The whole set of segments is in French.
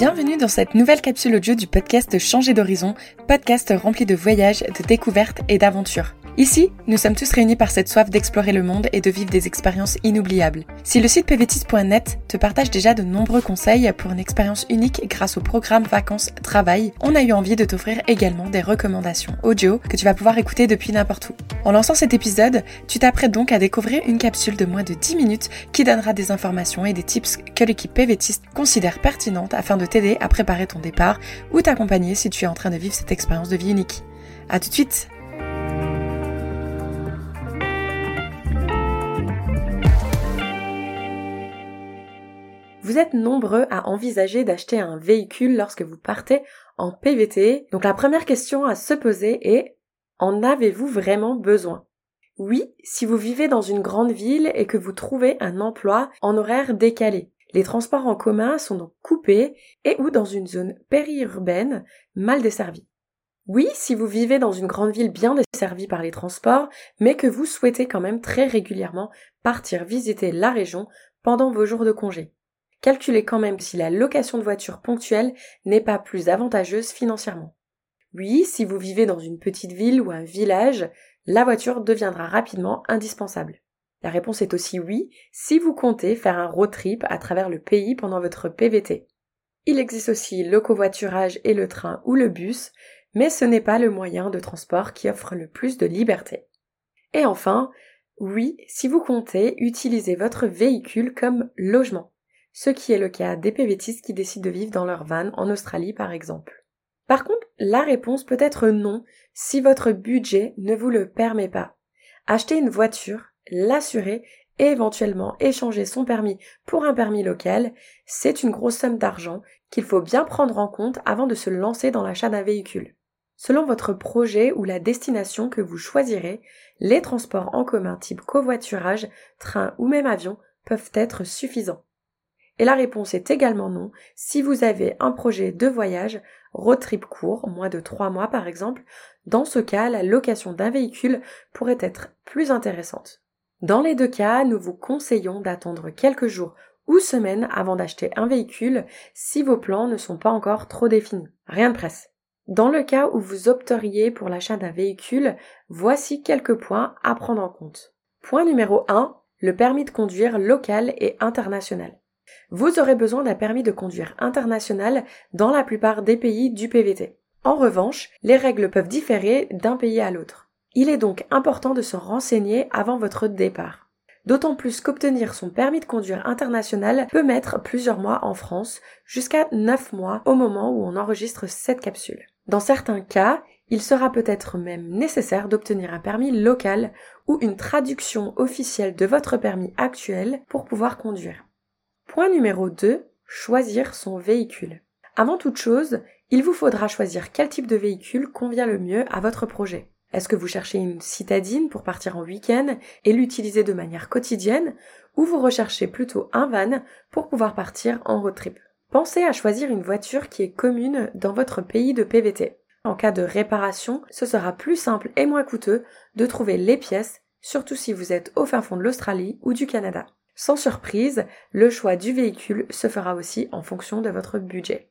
Bienvenue dans cette nouvelle capsule audio du podcast Changer d'horizon, podcast rempli de voyages, de découvertes et d'aventures. Ici, nous sommes tous réunis par cette soif d'explorer le monde et de vivre des expériences inoubliables. Si le site pvtis.net te partage déjà de nombreux conseils pour une expérience unique grâce au programme Vacances Travail, on a eu envie de t'offrir également des recommandations audio que tu vas pouvoir écouter depuis n'importe où. En lançant cet épisode, tu t'apprêtes donc à découvrir une capsule de moins de 10 minutes qui donnera des informations et des tips que l'équipe PVTiste considère pertinentes afin de t'aider à préparer ton départ ou t'accompagner si tu es en train de vivre cette expérience de vie unique. A tout de suite Vous êtes nombreux à envisager d'acheter un véhicule lorsque vous partez en PVT. Donc la première question à se poser est en avez-vous vraiment besoin? Oui, si vous vivez dans une grande ville et que vous trouvez un emploi en horaire décalé. Les transports en commun sont donc coupés et ou dans une zone périurbaine mal desservie. Oui, si vous vivez dans une grande ville bien desservie par les transports, mais que vous souhaitez quand même très régulièrement partir visiter la région pendant vos jours de congé. Calculez quand même si la location de voiture ponctuelle n'est pas plus avantageuse financièrement. Oui, si vous vivez dans une petite ville ou un village, la voiture deviendra rapidement indispensable. La réponse est aussi oui si vous comptez faire un road trip à travers le pays pendant votre PVT. Il existe aussi le covoiturage et le train ou le bus, mais ce n'est pas le moyen de transport qui offre le plus de liberté. Et enfin, oui, si vous comptez utiliser votre véhicule comme logement ce qui est le cas des PVTistes qui décident de vivre dans leur van en Australie par exemple. Par contre, la réponse peut être non si votre budget ne vous le permet pas. Acheter une voiture, l'assurer et éventuellement échanger son permis pour un permis local, c'est une grosse somme d'argent qu'il faut bien prendre en compte avant de se lancer dans l'achat d'un véhicule. Selon votre projet ou la destination que vous choisirez, les transports en commun type covoiturage, train ou même avion peuvent être suffisants. Et la réponse est également non si vous avez un projet de voyage, road trip court, moins de 3 mois par exemple. Dans ce cas, la location d'un véhicule pourrait être plus intéressante. Dans les deux cas, nous vous conseillons d'attendre quelques jours ou semaines avant d'acheter un véhicule si vos plans ne sont pas encore trop définis. Rien de presse. Dans le cas où vous opteriez pour l'achat d'un véhicule, voici quelques points à prendre en compte. Point numéro 1, le permis de conduire local et international vous aurez besoin d'un permis de conduire international dans la plupart des pays du PVT. En revanche, les règles peuvent différer d'un pays à l'autre. Il est donc important de se renseigner avant votre départ. D'autant plus qu'obtenir son permis de conduire international peut mettre plusieurs mois en France, jusqu'à 9 mois au moment où on enregistre cette capsule. Dans certains cas, il sera peut-être même nécessaire d'obtenir un permis local ou une traduction officielle de votre permis actuel pour pouvoir conduire. Point numéro 2. Choisir son véhicule. Avant toute chose, il vous faudra choisir quel type de véhicule convient le mieux à votre projet. Est-ce que vous cherchez une citadine pour partir en week-end et l'utiliser de manière quotidienne ou vous recherchez plutôt un van pour pouvoir partir en road trip? Pensez à choisir une voiture qui est commune dans votre pays de PVT. En cas de réparation, ce sera plus simple et moins coûteux de trouver les pièces, surtout si vous êtes au fin fond de l'Australie ou du Canada. Sans surprise, le choix du véhicule se fera aussi en fonction de votre budget.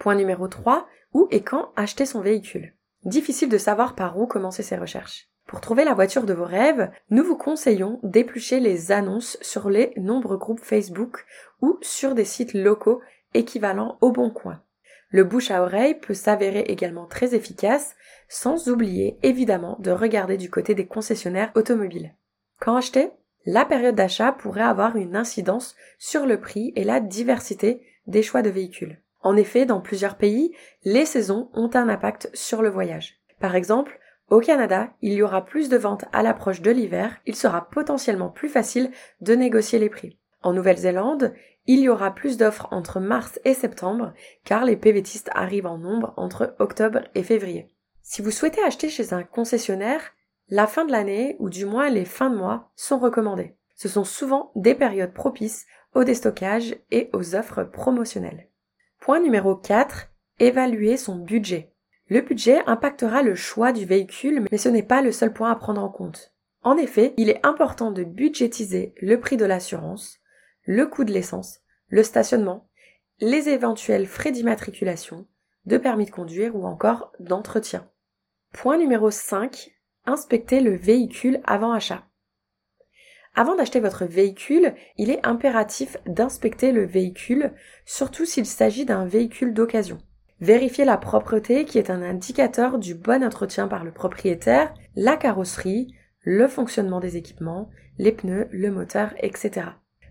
Point numéro 3, où et quand acheter son véhicule? Difficile de savoir par où commencer ses recherches. Pour trouver la voiture de vos rêves, nous vous conseillons d'éplucher les annonces sur les nombreux groupes Facebook ou sur des sites locaux équivalents au bon coin. Le bouche à oreille peut s'avérer également très efficace, sans oublier évidemment de regarder du côté des concessionnaires automobiles. Quand acheter? La période d'achat pourrait avoir une incidence sur le prix et la diversité des choix de véhicules. En effet, dans plusieurs pays, les saisons ont un impact sur le voyage. Par exemple, au Canada, il y aura plus de ventes à l'approche de l'hiver, il sera potentiellement plus facile de négocier les prix. En Nouvelle-Zélande, il y aura plus d'offres entre mars et septembre, car les PVTistes arrivent en nombre entre octobre et février. Si vous souhaitez acheter chez un concessionnaire, la fin de l'année, ou du moins les fins de mois, sont recommandées. Ce sont souvent des périodes propices au déstockage et aux offres promotionnelles. Point numéro 4. Évaluer son budget. Le budget impactera le choix du véhicule, mais ce n'est pas le seul point à prendre en compte. En effet, il est important de budgétiser le prix de l'assurance, le coût de l'essence, le stationnement les éventuels frais d'immatriculation, de permis de conduire ou encore d'entretien. Point numéro 5. Inspectez le véhicule avant achat. Avant d'acheter votre véhicule, il est impératif d'inspecter le véhicule, surtout s'il s'agit d'un véhicule d'occasion. Vérifiez la propreté qui est un indicateur du bon entretien par le propriétaire, la carrosserie, le fonctionnement des équipements, les pneus, le moteur, etc.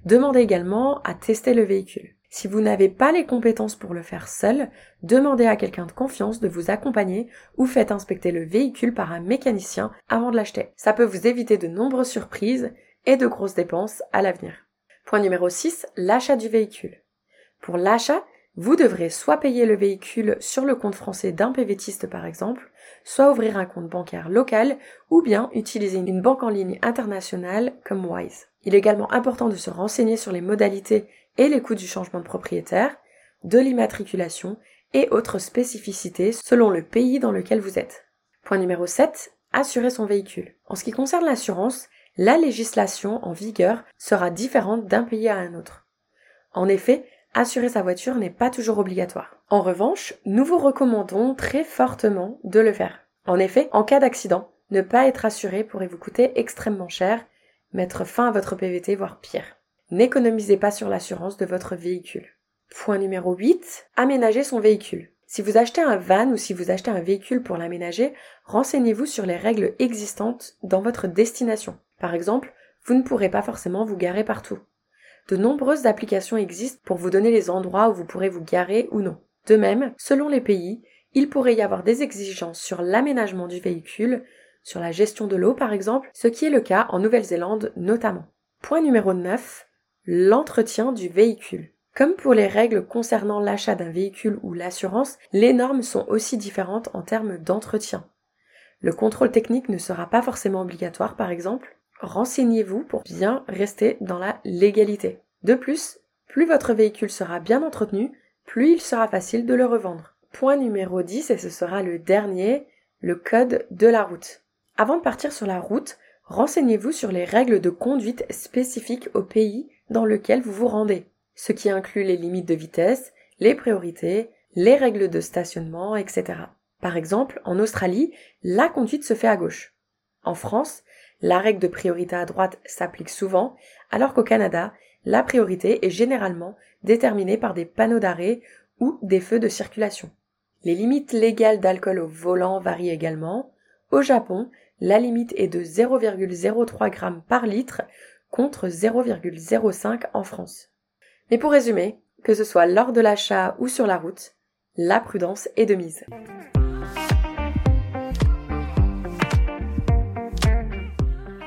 Demandez également à tester le véhicule. Si vous n'avez pas les compétences pour le faire seul, demandez à quelqu'un de confiance de vous accompagner ou faites inspecter le véhicule par un mécanicien avant de l'acheter. Ça peut vous éviter de nombreuses surprises et de grosses dépenses à l'avenir. Point numéro 6, l'achat du véhicule. Pour l'achat, vous devrez soit payer le véhicule sur le compte français d'un PVTiste par exemple, soit ouvrir un compte bancaire local ou bien utiliser une banque en ligne internationale comme Wise. Il est également important de se renseigner sur les modalités et les coûts du changement de propriétaire, de l'immatriculation et autres spécificités selon le pays dans lequel vous êtes. Point numéro 7, assurer son véhicule. En ce qui concerne l'assurance, la législation en vigueur sera différente d'un pays à un autre. En effet, assurer sa voiture n'est pas toujours obligatoire. En revanche, nous vous recommandons très fortement de le faire. En effet, en cas d'accident, ne pas être assuré pourrait vous coûter extrêmement cher, mettre fin à votre PVT, voire pire. N'économisez pas sur l'assurance de votre véhicule. Point numéro 8. Aménager son véhicule. Si vous achetez un van ou si vous achetez un véhicule pour l'aménager, renseignez-vous sur les règles existantes dans votre destination. Par exemple, vous ne pourrez pas forcément vous garer partout. De nombreuses applications existent pour vous donner les endroits où vous pourrez vous garer ou non. De même, selon les pays, il pourrait y avoir des exigences sur l'aménagement du véhicule, sur la gestion de l'eau par exemple, ce qui est le cas en Nouvelle-Zélande notamment. Point numéro 9. L'entretien du véhicule. Comme pour les règles concernant l'achat d'un véhicule ou l'assurance, les normes sont aussi différentes en termes d'entretien. Le contrôle technique ne sera pas forcément obligatoire par exemple, Renseignez-vous pour bien rester dans la légalité. De plus, plus votre véhicule sera bien entretenu, plus il sera facile de le revendre. Point numéro 10, et ce sera le dernier, le code de la route. Avant de partir sur la route, renseignez-vous sur les règles de conduite spécifiques au pays dans lequel vous vous rendez, ce qui inclut les limites de vitesse, les priorités, les règles de stationnement, etc. Par exemple, en Australie, la conduite se fait à gauche. En France, la règle de priorité à droite s'applique souvent, alors qu'au Canada, la priorité est généralement déterminée par des panneaux d'arrêt ou des feux de circulation. Les limites légales d'alcool au volant varient également. Au Japon, la limite est de 0,03 g par litre contre 0,05 en France. Mais pour résumer, que ce soit lors de l'achat ou sur la route, la prudence est de mise.